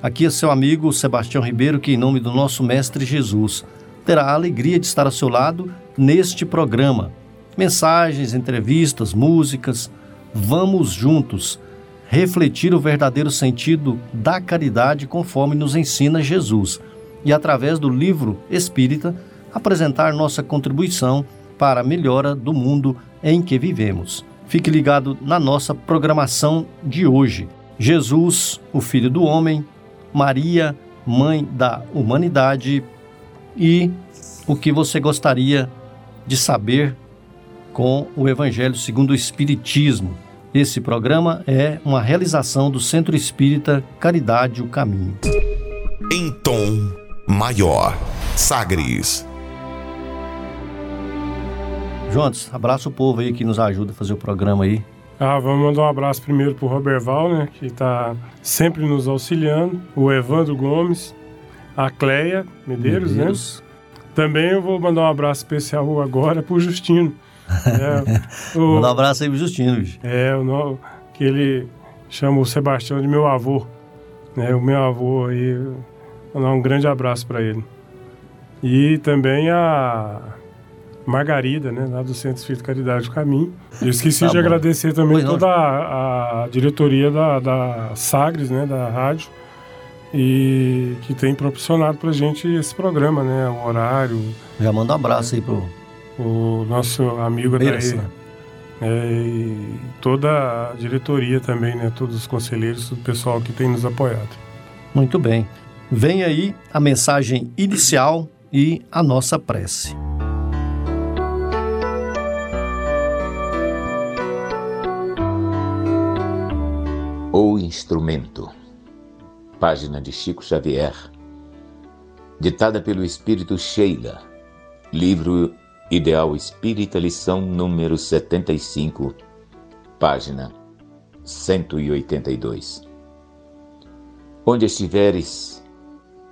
Aqui é seu amigo Sebastião Ribeiro, que, em nome do nosso Mestre Jesus, terá a alegria de estar ao seu lado neste programa. Mensagens, entrevistas, músicas. Vamos juntos refletir o verdadeiro sentido da caridade conforme nos ensina Jesus e, através do livro espírita, apresentar nossa contribuição para a melhora do mundo em que vivemos. Fique ligado na nossa programação de hoje. Jesus, o Filho do Homem, Maria, Mãe da Humanidade e o que você gostaria de saber com o Evangelho segundo o Espiritismo. Esse programa é uma realização do Centro Espírita Caridade o Caminho. Em tom maior, Sagres. Jontes, abraça o povo aí que nos ajuda a fazer o programa aí. Ah, vamos mandar um abraço primeiro pro Roberval, né, que está sempre nos auxiliando, o Evandro Gomes, a Cleia Medeiros, né? Medeiros. né? Também eu vou mandar um abraço especial agora pro Justino. É, o, Manda um abraço aí pro Justino. Bicho. É, o, que ele chama o Sebastião de meu avô. Né, o meu avô aí, mandar um grande abraço para ele. E também a Margarida, né, lá do Centro Espírito Caridade do Caminho. Eu esqueci tá de bom. agradecer também pois toda a, a, diretoria da, da Sagres, né, da rádio, e que tem proporcionado pra gente esse programa, né, o horário. Já manda um abraço aí pro... O nosso amigo daí. É, e toda a diretoria também, né, todos os conselheiros, o pessoal que tem nos apoiado. Muito bem. Vem aí a mensagem inicial e a nossa prece. O Instrumento, página de Chico Xavier, ditada pelo Espírito Sheila, livro Ideal Espírita, lição número 75, página 182. Onde estiveres,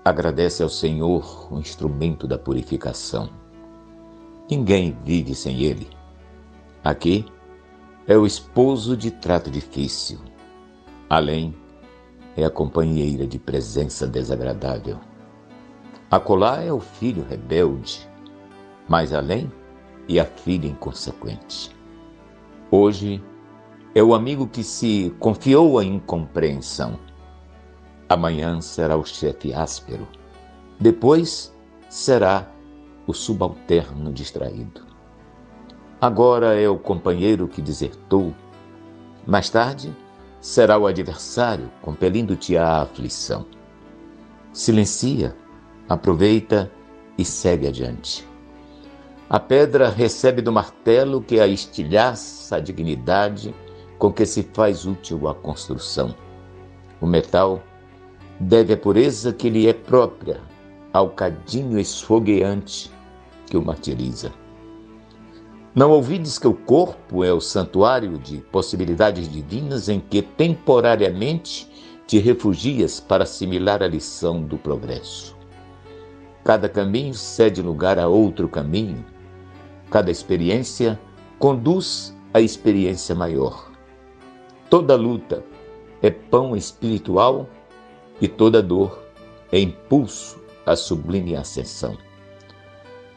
agradece ao Senhor o instrumento da purificação. Ninguém vive sem ele. Aqui é o esposo de trato difícil Além é a companheira de presença desagradável. Acolá é o filho rebelde, mais além e a filha inconsequente. Hoje é o amigo que se confiou à incompreensão. Amanhã será o chefe áspero. Depois será o subalterno distraído. Agora é o companheiro que desertou. Mais tarde, será o adversário, compelindo-te à aflição. Silencia, aproveita e segue adiante. A pedra recebe do martelo que a estilhaça a dignidade com que se faz útil a construção. O metal deve a pureza que lhe é própria ao cadinho esfogueante que o martiriza. Não ouvides que o corpo é o santuário de possibilidades divinas em que temporariamente te refugias para assimilar a lição do progresso. Cada caminho cede lugar a outro caminho. Cada experiência conduz à experiência maior. Toda luta é pão espiritual e toda dor é impulso à sublime ascensão.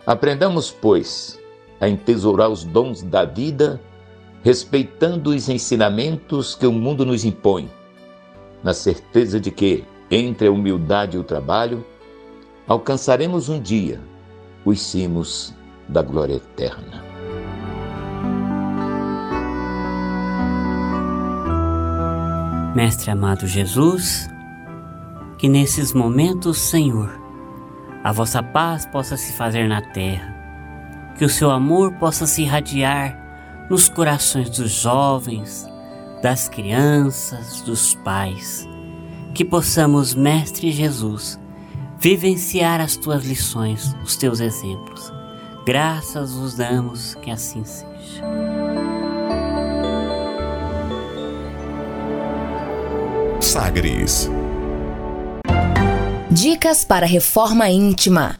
Aprendamos, pois, a entesourar os dons da vida, respeitando os ensinamentos que o mundo nos impõe, na certeza de que, entre a humildade e o trabalho, alcançaremos um dia os cimos da glória eterna. Mestre amado Jesus, que nesses momentos, Senhor, a vossa paz possa se fazer na terra que o seu amor possa se irradiar nos corações dos jovens, das crianças, dos pais. Que possamos, Mestre Jesus, vivenciar as tuas lições, os teus exemplos. Graças os damos que assim seja. Sagres. Dicas para reforma íntima.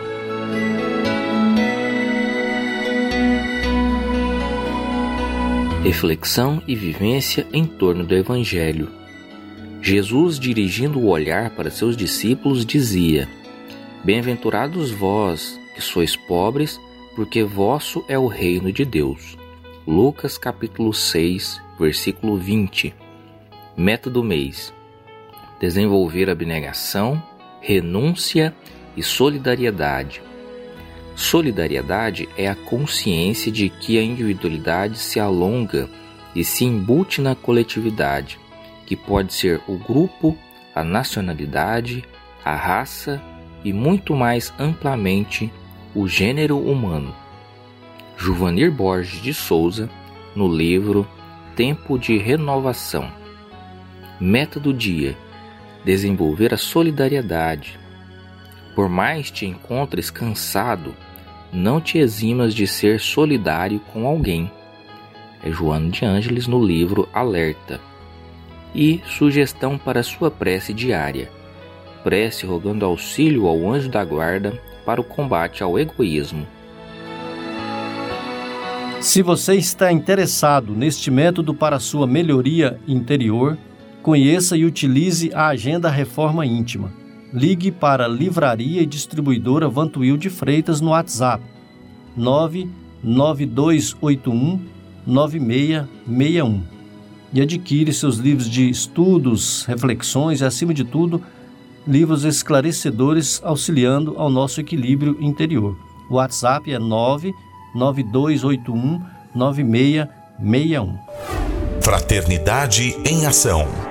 Reflexão e vivência em torno do Evangelho. Jesus, dirigindo o olhar para seus discípulos, dizia: Bem-aventurados vós, que sois pobres, porque vosso é o reino de Deus. Lucas capítulo 6, versículo 20. Meta do mês: desenvolver abnegação, renúncia e solidariedade. Solidariedade é a consciência de que a individualidade se alonga e se embute na coletividade que pode ser o grupo, a nacionalidade, a raça e muito mais amplamente o gênero humano. Juvanir Borges de Souza, no livro Tempo de Renovação. Meta do dia: desenvolver a solidariedade. Por mais te encontres cansado, não te eximas de ser solidário com alguém. É Joana de Ângeles no livro Alerta e sugestão para sua prece diária. Prece rogando auxílio ao anjo da guarda para o combate ao egoísmo. Se você está interessado neste método para sua melhoria interior, conheça e utilize a Agenda Reforma Íntima. Ligue para Livraria e Distribuidora Vantuil de Freitas no WhatsApp 99281 9661 e adquire seus livros de estudos, reflexões e, acima de tudo, livros esclarecedores auxiliando ao nosso equilíbrio interior. O WhatsApp é 99281 9661. Fraternidade em Ação.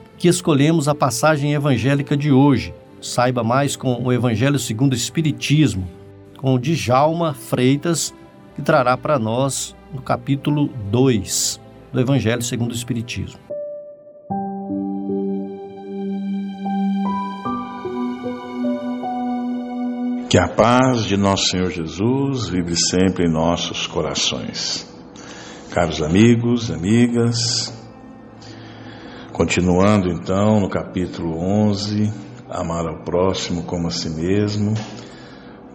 que escolhemos a passagem evangélica de hoje. Saiba mais com o Evangelho segundo o Espiritismo, com o Djalma Freitas, que trará para nós no capítulo 2 do Evangelho segundo o Espiritismo. Que a paz de nosso Senhor Jesus vive sempre em nossos corações. Caros amigos, amigas, continuando então no capítulo 11, amar ao próximo como a si mesmo,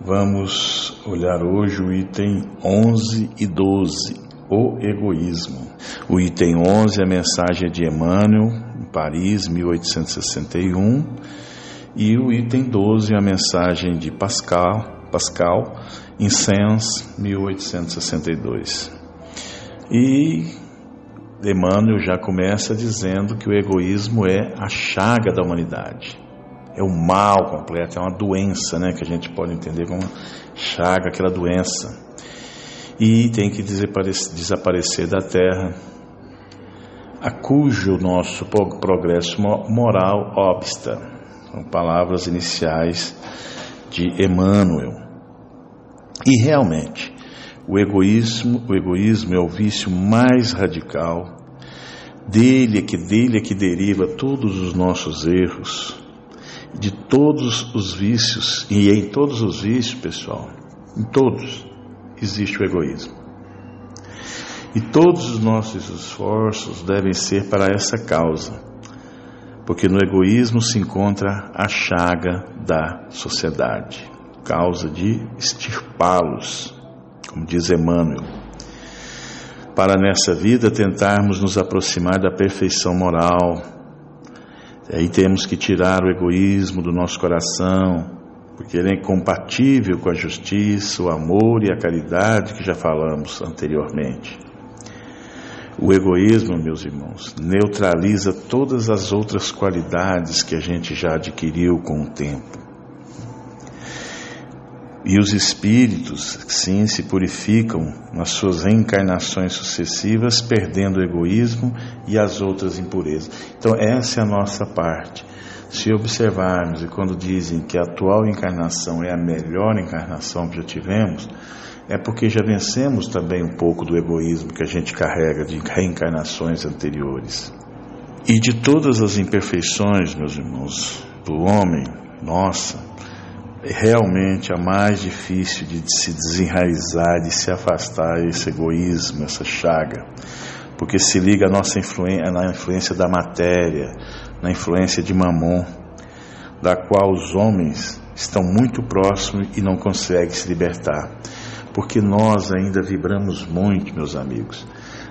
Vamos olhar hoje o item 11 e 12, o egoísmo. O item 11 é a mensagem de Emmanuel, em Paris, 1861, e o item 12 é a mensagem de Pascal, Pascal em Sens, 1862. E Emmanuel já começa dizendo que o egoísmo é a chaga da humanidade é o mal completo, é uma doença, né, que a gente pode entender como chaga, aquela doença. E tem que desaparecer da terra, a cujo nosso progresso moral obsta. São palavras iniciais de Emmanuel. E realmente, o egoísmo, o egoísmo é o vício mais radical. Dele é que dele é que deriva todos os nossos erros, de todos os vícios, e em todos os vícios, pessoal, em todos, existe o egoísmo. E todos os nossos esforços devem ser para essa causa, porque no egoísmo se encontra a chaga da sociedade, causa de extirpá-los, como diz Emmanuel. Para nessa vida tentarmos nos aproximar da perfeição moral, aí temos que tirar o egoísmo do nosso coração, porque ele é incompatível com a justiça, o amor e a caridade que já falamos anteriormente. O egoísmo, meus irmãos, neutraliza todas as outras qualidades que a gente já adquiriu com o tempo. E os espíritos, sim, se purificam nas suas reencarnações sucessivas, perdendo o egoísmo e as outras impurezas. Então, essa é a nossa parte. Se observarmos, e quando dizem que a atual encarnação é a melhor encarnação que já tivemos, é porque já vencemos também um pouco do egoísmo que a gente carrega de reencarnações anteriores. E de todas as imperfeições, meus irmãos, do homem, nossa, realmente a mais difícil de se desenraizar, de se afastar esse egoísmo, essa chaga, porque se liga à nossa influência, na influência da matéria, na influência de Mamon, da qual os homens estão muito próximos e não conseguem se libertar. Porque nós ainda vibramos muito, meus amigos,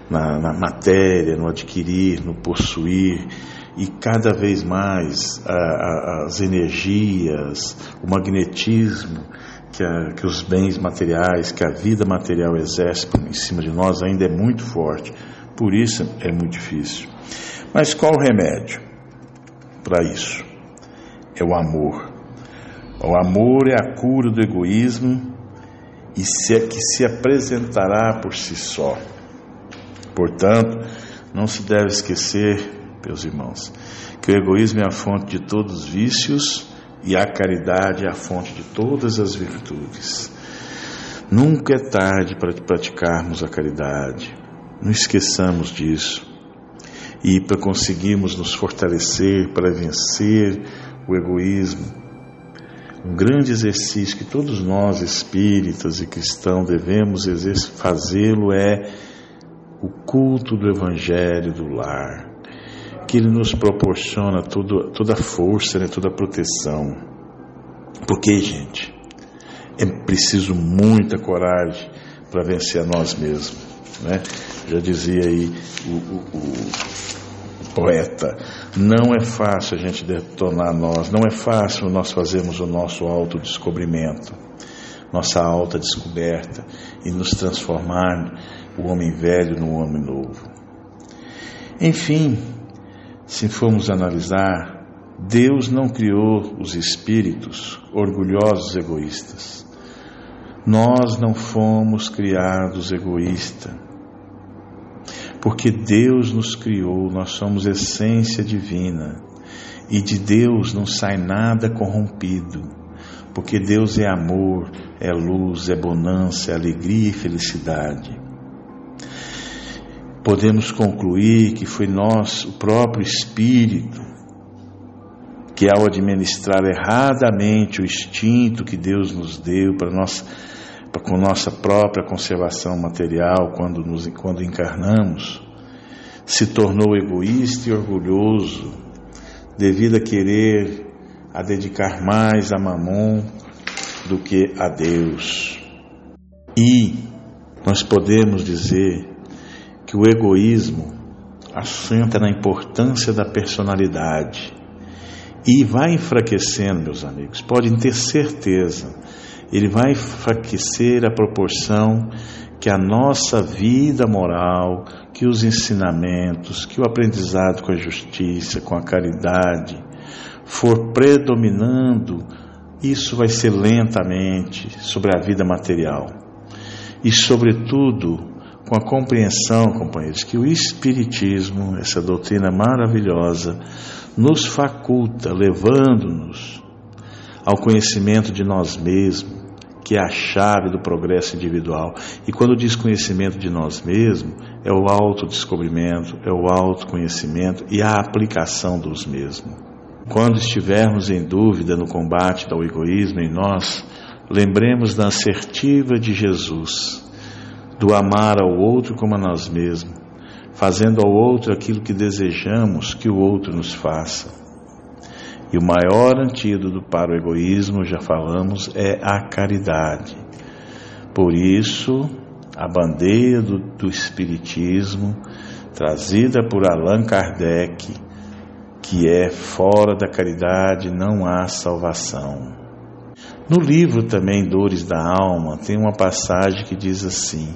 na, na matéria, no adquirir, no possuir, e cada vez mais a, a, as energias, o magnetismo que, a, que, os bens materiais, que a vida material exerce em cima de nós ainda é muito forte. Por isso é muito difícil. Mas qual o remédio para isso? É o amor. O amor é a cura do egoísmo e se é que se apresentará por si só. Portanto, não se deve esquecer, meus irmãos, que o egoísmo é a fonte de todos os vícios e a caridade é a fonte de todas as virtudes. Nunca é tarde para praticarmos a caridade. Não esqueçamos disso. E para conseguirmos nos fortalecer, para vencer o egoísmo, um grande exercício que todos nós, espíritas e cristãos, devemos fazê-lo é o culto do Evangelho do lar, que ele nos proporciona todo, toda a força, né, toda a proteção. Porque, gente, é preciso muita coragem para vencer a nós mesmos. Né? Já dizia aí o, o, o poeta, não é fácil a gente detonar nós, não é fácil nós fazermos o nosso autodescobrimento, nossa alta descoberta e nos transformar o homem velho no homem novo. Enfim, se formos analisar, Deus não criou os espíritos orgulhosos egoístas. Nós não fomos criados egoístas porque Deus nos criou, nós somos essência divina e de Deus não sai nada corrompido, porque Deus é amor, é luz, é bonança, é alegria e felicidade. Podemos concluir que foi nós, o próprio Espírito, que ao administrar erradamente o instinto que Deus nos deu para nós com nossa própria conservação material quando, nos, quando encarnamos, se tornou egoísta e orgulhoso devido a querer a dedicar mais a Mamon do que a Deus. E nós podemos dizer que o egoísmo assenta na importância da personalidade e vai enfraquecendo, meus amigos, podem ter certeza ele vai enfraquecer a proporção que a nossa vida moral, que os ensinamentos, que o aprendizado com a justiça, com a caridade, for predominando, isso vai ser lentamente sobre a vida material. E, sobretudo, com a compreensão, companheiros, que o Espiritismo, essa doutrina maravilhosa, nos faculta, levando-nos ao conhecimento de nós mesmos, que é a chave do progresso individual. E quando diz conhecimento de nós mesmos, é o autodescobrimento, é o autoconhecimento e a aplicação dos mesmos. Quando estivermos em dúvida no combate ao egoísmo em nós, lembremos da assertiva de Jesus, do amar ao outro como a nós mesmos, fazendo ao outro aquilo que desejamos que o outro nos faça. E o maior antídoto para o egoísmo, já falamos, é a caridade. Por isso, a bandeira do, do Espiritismo, trazida por Allan Kardec, que é fora da caridade não há salvação. No livro também Dores da Alma, tem uma passagem que diz assim: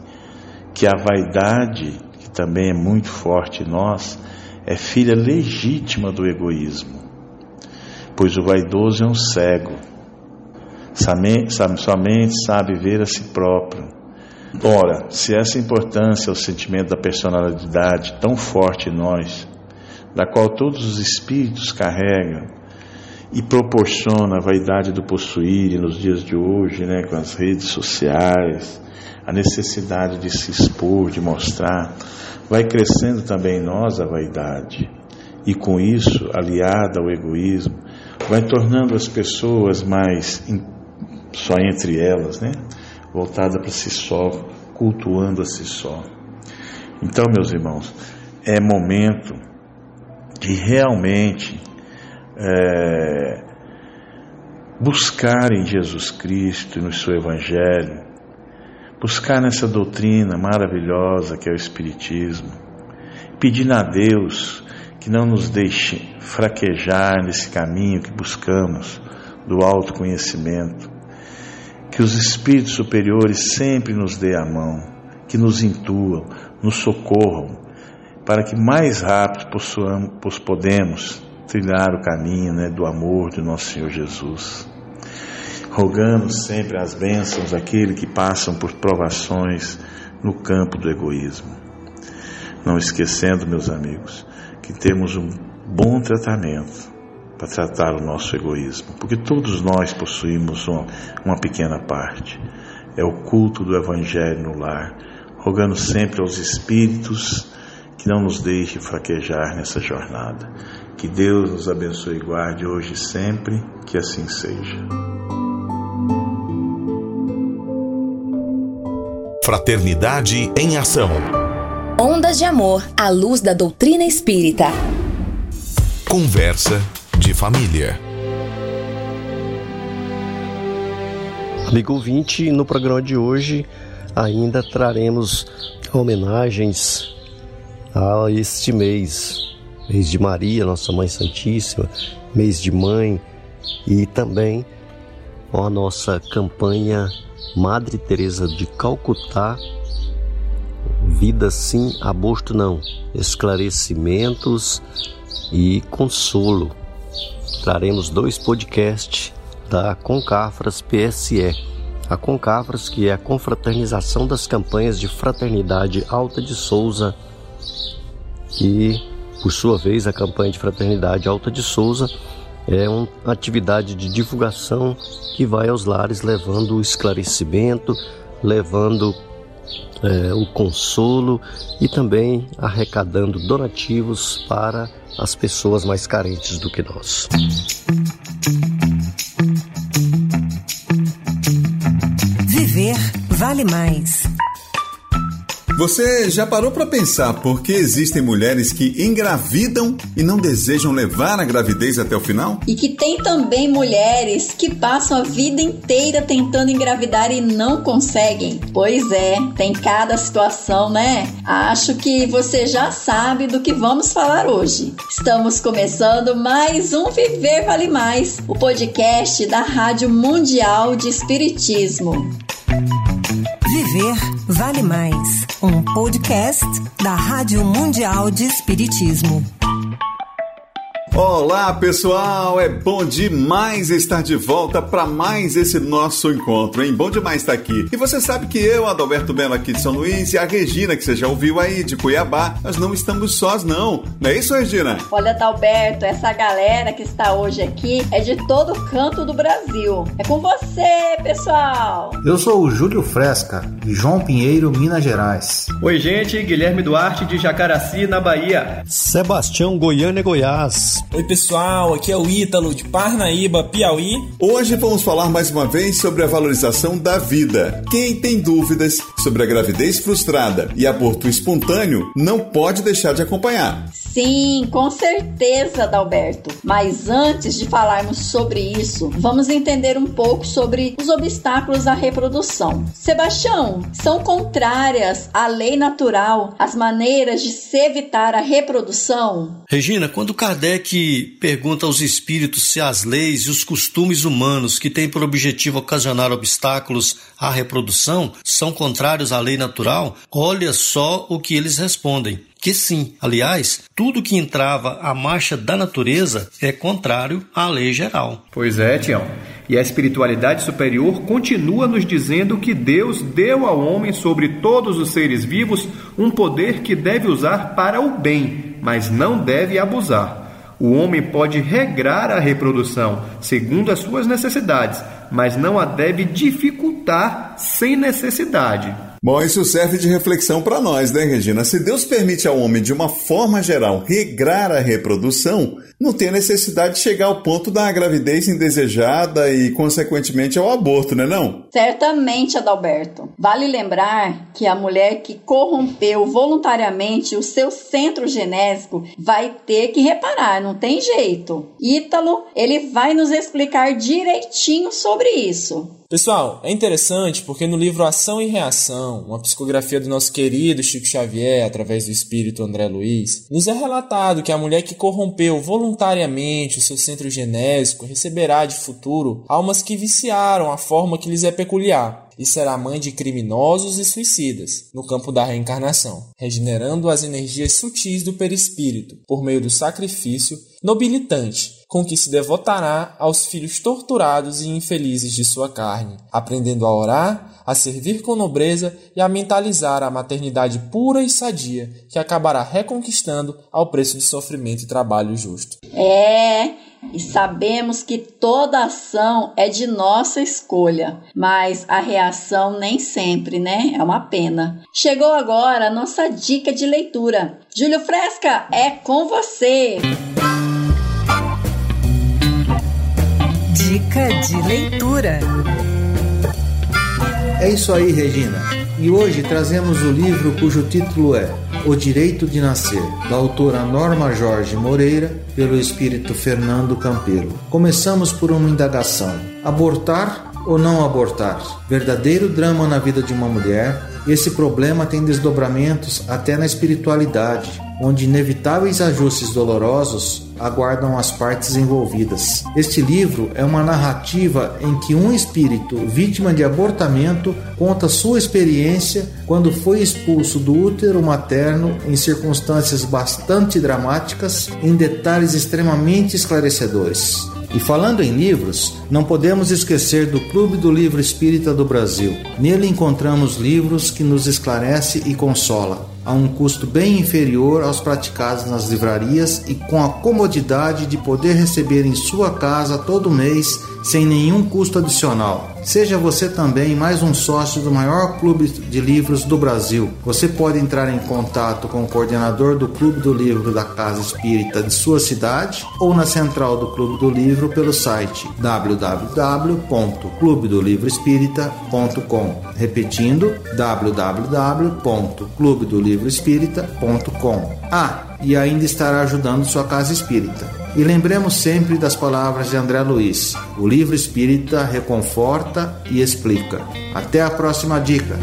que a vaidade, que também é muito forte em nós, é filha legítima do egoísmo pois o vaidoso é um cego, somente sabe ver a si próprio. Ora, se essa importância o sentimento da personalidade tão forte em nós, da qual todos os espíritos carregam, e proporciona a vaidade do possuir nos dias de hoje, né, com as redes sociais, a necessidade de se expor, de mostrar, vai crescendo também em nós a vaidade. E com isso, aliada ao egoísmo, vai tornando as pessoas mais só entre elas, né? Voltada para si só, cultuando a si só. Então, meus irmãos, é momento de realmente é, buscar em Jesus Cristo e no seu Evangelho, buscar nessa doutrina maravilhosa que é o Espiritismo, pedindo a Deus que não nos deixe fraquejar nesse caminho que buscamos do autoconhecimento. Que os espíritos superiores sempre nos dê a mão, que nos intuam, nos socorram, para que mais rápido possuamos, podemos trilhar o caminho né, do amor do nosso Senhor Jesus. Rogando sempre as bênçãos daqueles que passam por provações no campo do egoísmo. Não esquecendo, meus amigos, que temos um bom tratamento para tratar o nosso egoísmo, porque todos nós possuímos uma, uma pequena parte. É o culto do Evangelho no lar, rogando sempre aos Espíritos que não nos deixe fraquejar nessa jornada. Que Deus nos abençoe e guarde hoje e sempre, que assim seja. Fraternidade em Ação. Ondas de Amor à luz da doutrina espírita. Conversa de família. Amigo ouvinte, no programa de hoje ainda traremos homenagens a este mês, mês de Maria, nossa Mãe Santíssima, mês de Mãe e também a nossa campanha Madre Teresa de Calcutá, vida sim, aborto não, esclarecimentos e consolo. Traremos dois podcasts da Concafras PSE. A Concafras, que é a confraternização das campanhas de fraternidade Alta de Souza, e por sua vez a campanha de fraternidade Alta de Souza é uma atividade de divulgação que vai aos lares levando o esclarecimento, levando é, o consolo e também arrecadando donativos para as pessoas mais carentes do que nós. Viver vale mais. Você já parou para pensar por que existem mulheres que engravidam e não desejam levar a gravidez até o final? E que tem também mulheres que passam a vida inteira tentando engravidar e não conseguem. Pois é, tem cada situação, né? Acho que você já sabe do que vamos falar hoje. Estamos começando mais um Viver Vale Mais, o podcast da Rádio Mundial de Espiritismo. Viver Vale Mais, um podcast da Rádio Mundial de Espiritismo. Olá pessoal, é bom demais estar de volta para mais esse nosso encontro, hein? Bom demais estar aqui. E você sabe que eu, Adalberto Belo aqui de São Luís e a Regina, que você já ouviu aí de Cuiabá, nós não estamos sós não. Não é isso, Regina? Olha, Adalberto, essa galera que está hoje aqui é de todo canto do Brasil. É com você, pessoal. Eu sou o Júlio Fresca, de João Pinheiro, Minas Gerais. Oi, gente, Guilherme Duarte de Jacaraci, na Bahia. Sebastião Goiânia, Goiás. Oi pessoal, aqui é o Ítalo de Parnaíba, Piauí. Hoje vamos falar mais uma vez sobre a valorização da vida. Quem tem dúvidas sobre a gravidez frustrada e aborto espontâneo não pode deixar de acompanhar. Sim, com certeza, Dalberto. Mas antes de falarmos sobre isso, vamos entender um pouco sobre os obstáculos à reprodução. Sebastião, são contrárias à lei natural as maneiras de se evitar a reprodução? Regina, quando Kardec pergunta aos espíritos se as leis e os costumes humanos que têm por objetivo ocasionar obstáculos à reprodução são contrários à lei natural, olha só o que eles respondem que sim. Aliás, tudo que entrava à marcha da natureza é contrário à lei geral. Pois é, Tião. E a espiritualidade superior continua nos dizendo que Deus deu ao homem sobre todos os seres vivos um poder que deve usar para o bem, mas não deve abusar. O homem pode regrar a reprodução segundo as suas necessidades, mas não a deve dificultar sem necessidade. Bom, isso serve de reflexão para nós, né, Regina? Se Deus permite ao homem, de uma forma geral, regrar a reprodução, não tem necessidade de chegar ao ponto da gravidez indesejada e, consequentemente, ao aborto, né não? Certamente, Adalberto. Vale lembrar que a mulher que corrompeu voluntariamente o seu centro genésico vai ter que reparar, não tem jeito. Ítalo, ele vai nos explicar direitinho sobre isso. Pessoal, é interessante porque no livro Ação e Reação, uma psicografia do nosso querido Chico Xavier, através do espírito André Luiz, nos é relatado que a mulher que corrompeu voluntariamente o seu centro genésico receberá de futuro almas que viciaram a forma que lhes é peculiar e será mãe de criminosos e suicidas no campo da reencarnação, regenerando as energias sutis do perispírito por meio do sacrifício nobilitante com que se devotará aos filhos torturados e infelizes de sua carne, aprendendo a orar, a servir com nobreza e a mentalizar a maternidade pura e sadia, que acabará reconquistando ao preço de sofrimento e trabalho justo. É, e sabemos que toda ação é de nossa escolha, mas a reação nem sempre, né? É uma pena. Chegou agora a nossa dica de leitura. Júlio Fresca, é com você! Dica de leitura. É isso aí, Regina. E hoje trazemos o livro cujo título é O Direito de Nascer, da autora Norma Jorge Moreira, pelo espírito Fernando Campelo. Começamos por uma indagação: abortar ou não abortar? Verdadeiro drama na vida de uma mulher. Esse problema tem desdobramentos até na espiritualidade, onde inevitáveis ajustes dolorosos aguardam as partes envolvidas. Este livro é uma narrativa em que um espírito vítima de abortamento conta sua experiência quando foi expulso do útero materno em circunstâncias bastante dramáticas, em detalhes extremamente esclarecedores. E falando em livros, não podemos esquecer do Clube do Livro Espírita do Brasil. Nele encontramos livros que nos esclarece e consola a um custo bem inferior aos praticados nas livrarias e com a comodidade de poder receber em sua casa todo mês sem nenhum custo adicional. Seja você também mais um sócio do maior clube de livros do Brasil. Você pode entrar em contato com o coordenador do Clube do Livro da Casa Espírita de sua cidade ou na central do Clube do Livro pelo site www.clubedolivroespírita.com. Repetindo, www.clubedolivroespírita.com. Ah, e ainda estará ajudando sua casa espírita. E lembremos sempre das palavras de André Luiz: o livro espírita reconforta e explica. Até a próxima dica.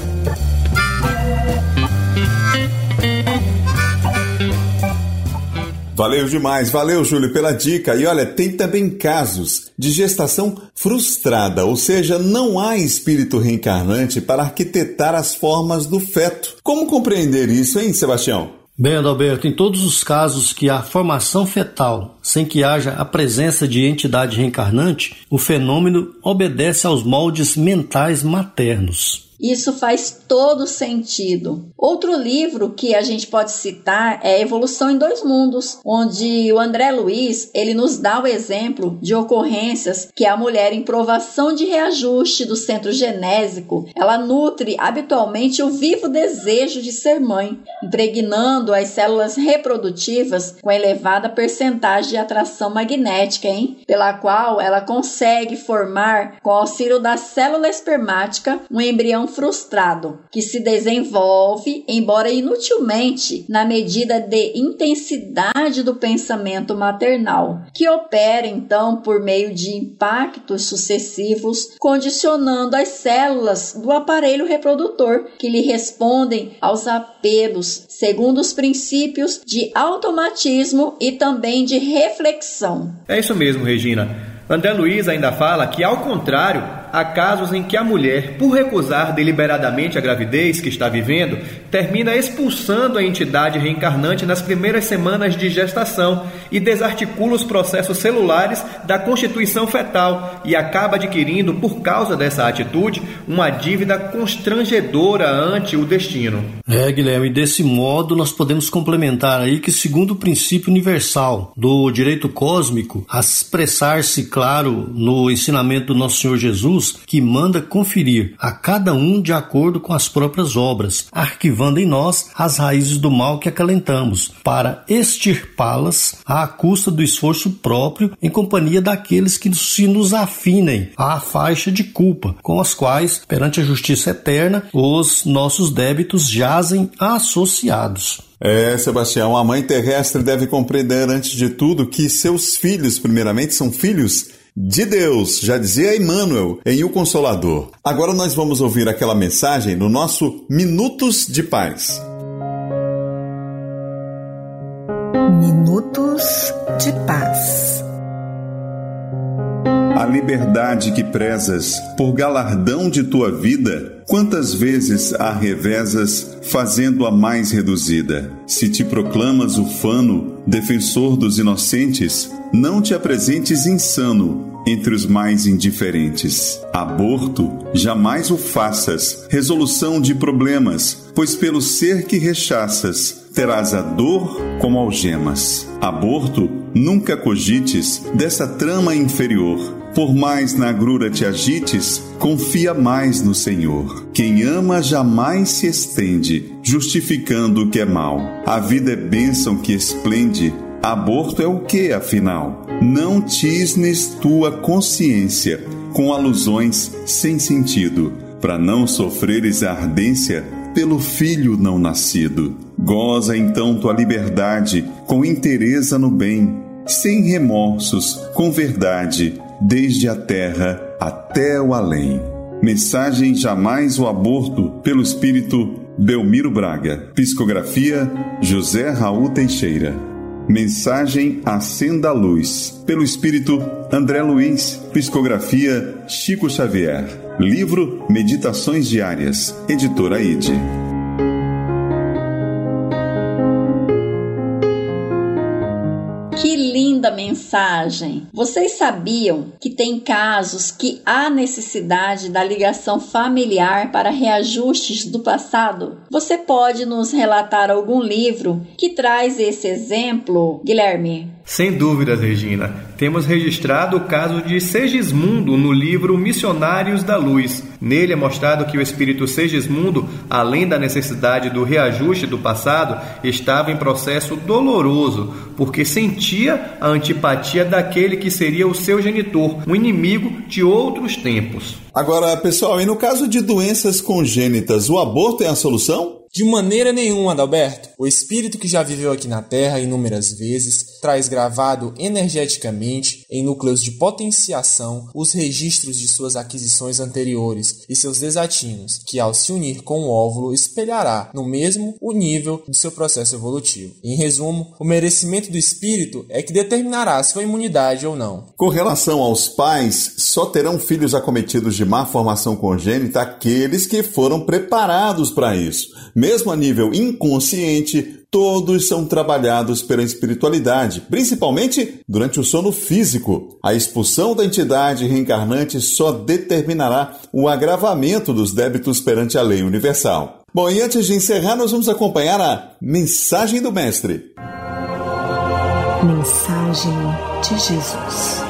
Valeu demais, valeu Júlio pela dica. E olha, tem também casos de gestação frustrada, ou seja, não há espírito reencarnante para arquitetar as formas do feto. Como compreender isso, hein, Sebastião? Bem, Adalberto, em todos os casos que há formação fetal sem que haja a presença de entidade reencarnante, o fenômeno obedece aos moldes mentais maternos. Isso faz todo sentido. Outro livro que a gente pode citar é Evolução em Dois Mundos, onde o André Luiz ele nos dá o exemplo de ocorrências que a mulher em provação de reajuste do centro genésico, ela nutre habitualmente o vivo desejo de ser mãe, impregnando as células reprodutivas com elevada percentagem de atração magnética, hein? Pela qual ela consegue formar, com auxílio da célula espermática, um embrião frustrado, que se desenvolve, embora inutilmente, na medida de intensidade do pensamento maternal, que opera então por meio de impactos sucessivos, condicionando as células do aparelho reprodutor, que lhe respondem aos apelos, segundo os princípios de automatismo e também de reflexão. É isso mesmo, Regina. André Luiz ainda fala que, ao contrário, há casos em que a mulher, por recusar deliberadamente a gravidez que está vivendo, termina expulsando a entidade reencarnante nas primeiras semanas de gestação e desarticula os processos celulares da constituição fetal e acaba adquirindo, por causa dessa atitude, uma dívida constrangedora ante o destino. É, Guilherme, desse modo nós podemos complementar aí que, segundo o princípio universal do direito cósmico, a expressar-se claro no ensinamento do nosso Senhor Jesus, que manda conferir a cada um de acordo com as próprias obras, arquivando em nós as raízes do mal que acalentamos, para extirpá-las à custa do esforço próprio em companhia daqueles que se nos afinem à faixa de culpa, com as quais, perante a justiça eterna, os nossos débitos jazem associados. É, Sebastião, a mãe terrestre deve compreender antes de tudo que seus filhos, primeiramente, são filhos de Deus, já dizia Emmanuel em O Consolador. Agora nós vamos ouvir aquela mensagem no nosso Minutos de Paz. Minutos de Paz. A liberdade que prezas por galardão de tua vida Quantas vezes a revezas, fazendo-a mais reduzida? Se te proclamas ufano, defensor dos inocentes, não te apresentes insano entre os mais indiferentes. Aborto, jamais o faças, resolução de problemas, pois pelo ser que rechaças, terás a dor como algemas. Aborto, nunca cogites dessa trama inferior. Por mais na agrura te agites, confia mais no Senhor. Quem ama jamais se estende, justificando o que é mal. A vida é bênção que esplende. Aborto é o que, afinal? Não tisnes tua consciência com alusões sem sentido, para não sofreres a ardência pelo filho não nascido. Goza então tua liberdade com interesa no bem, sem remorsos, com verdade desde a terra até o além. Mensagem Jamais o Aborto, pelo espírito Belmiro Braga. Psicografia José Raul Teixeira. Mensagem Acenda a Luz, pelo espírito André Luiz. Psicografia Chico Xavier. Livro Meditações Diárias. Editora IDE. linda mensagem. Vocês sabiam que tem casos que há necessidade da ligação familiar para reajustes do passado? Você pode nos relatar algum livro que traz esse exemplo, Guilherme? Sem dúvidas, Regina. Temos registrado o caso de Segismundo no livro Missionários da Luz. Nele é mostrado que o espírito Segismundo, além da necessidade do reajuste do passado, estava em processo doloroso, porque sentia a antipatia daquele que seria o seu genitor, um inimigo de outros tempos. Agora, pessoal, e no caso de doenças congênitas, o aborto é a solução? De maneira nenhuma, Adalberto. O espírito que já viveu aqui na Terra inúmeras vezes traz gravado energeticamente em núcleos de potenciação os registros de suas aquisições anteriores e seus desatinos, que ao se unir com o óvulo espelhará no mesmo o nível do seu processo evolutivo. Em resumo, o merecimento do espírito é que determinará sua imunidade ou não. Com relação aos pais, só terão filhos acometidos de má formação congênita aqueles que foram preparados para isso mesmo a nível inconsciente, todos são trabalhados pela espiritualidade, principalmente durante o sono físico. A expulsão da entidade reencarnante só determinará o agravamento dos débitos perante a lei universal. Bom, e antes de encerrar, nós vamos acompanhar a mensagem do Mestre. Mensagem de Jesus.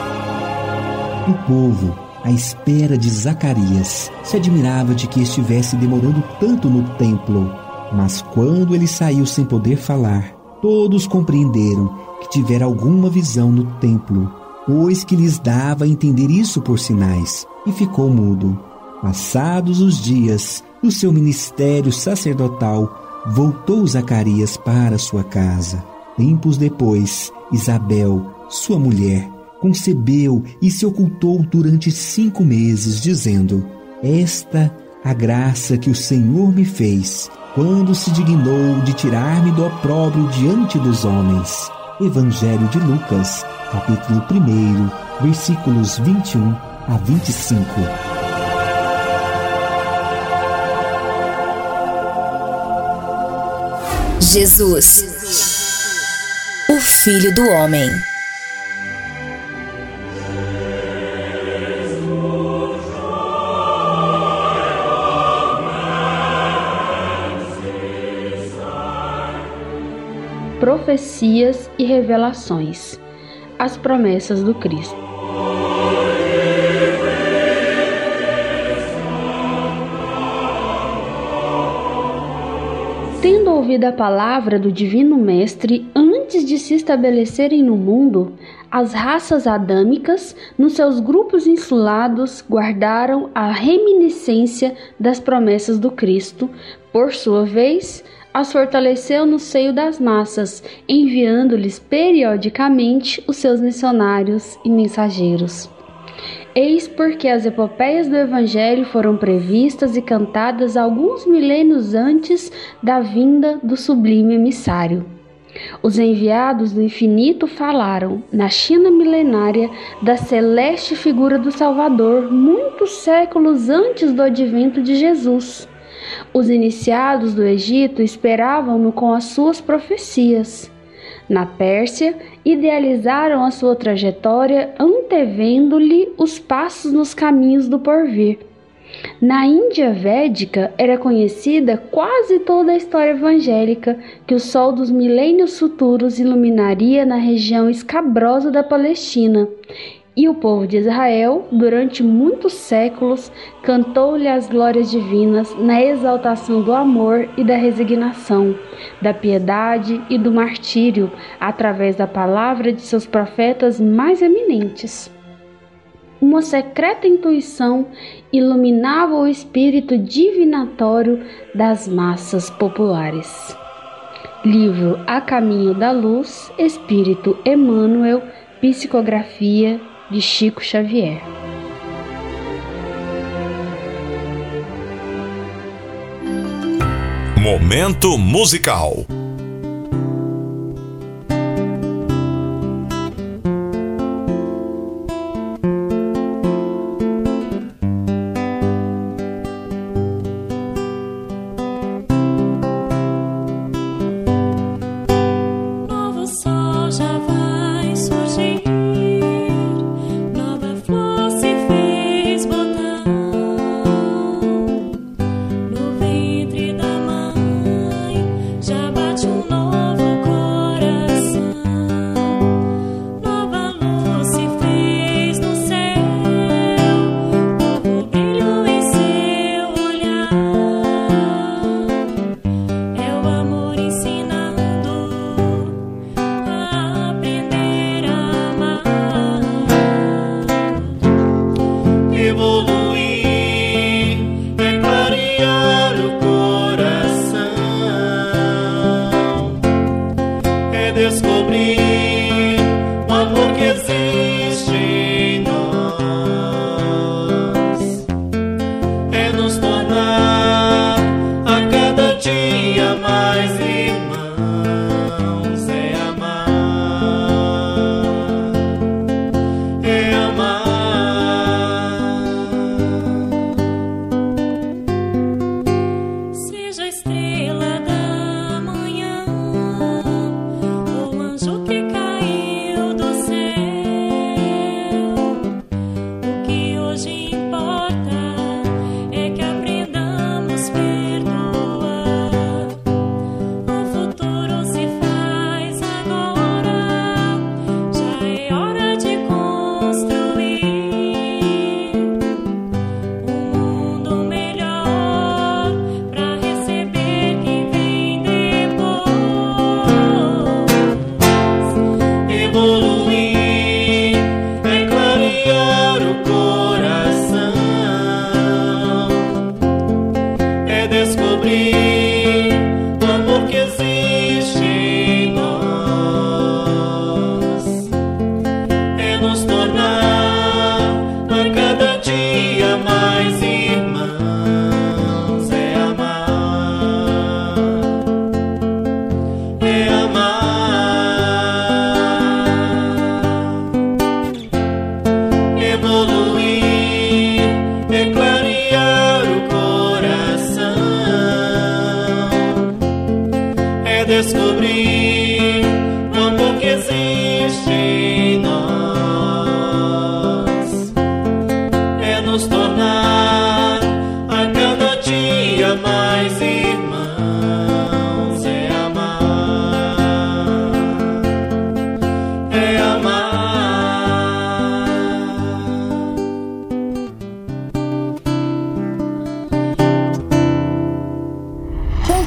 O povo, à espera de Zacarias, se admirava de que estivesse demorando tanto no templo mas quando ele saiu sem poder falar, todos compreenderam que tivera alguma visão no templo, pois que lhes dava a entender isso por sinais, e ficou mudo. Passados os dias do seu ministério sacerdotal, voltou Zacarias para sua casa. Tempos depois, Isabel, sua mulher, concebeu e se ocultou durante cinco meses, dizendo: Esta a graça que o Senhor me fez quando se dignou de tirar-me do opróbrio diante dos homens. Evangelho de Lucas, capítulo 1, versículos 21 a 25. Jesus, o Filho do Homem. Profecias e revelações, as promessas do Cristo. Tendo ouvido a palavra do Divino Mestre antes de se estabelecerem no mundo, as raças adâmicas, nos seus grupos insulados, guardaram a reminiscência das promessas do Cristo, por sua vez, as fortaleceu no seio das massas, enviando-lhes periodicamente os seus missionários e mensageiros. Eis porque as epopeias do Evangelho foram previstas e cantadas alguns milênios antes da vinda do sublime emissário. Os enviados do infinito falaram, na China milenária, da celeste figura do Salvador, muitos séculos antes do advento de Jesus. Os iniciados do Egito esperavam-no com as suas profecias. Na Pérsia, idealizaram a sua trajetória antevendo-lhe os passos nos caminhos do porvir. Na Índia Védica era conhecida quase toda a história evangélica que o sol dos milênios futuros iluminaria na região escabrosa da Palestina e o povo de Israel, durante muitos séculos, cantou-lhe as glórias divinas na exaltação do amor e da resignação, da piedade e do martírio, através da palavra de seus profetas mais eminentes. Uma secreta intuição iluminava o espírito divinatório das massas populares. Livro A Caminho da Luz, Espírito Emmanuel, Psicografia de Chico Xavier. Momento musical.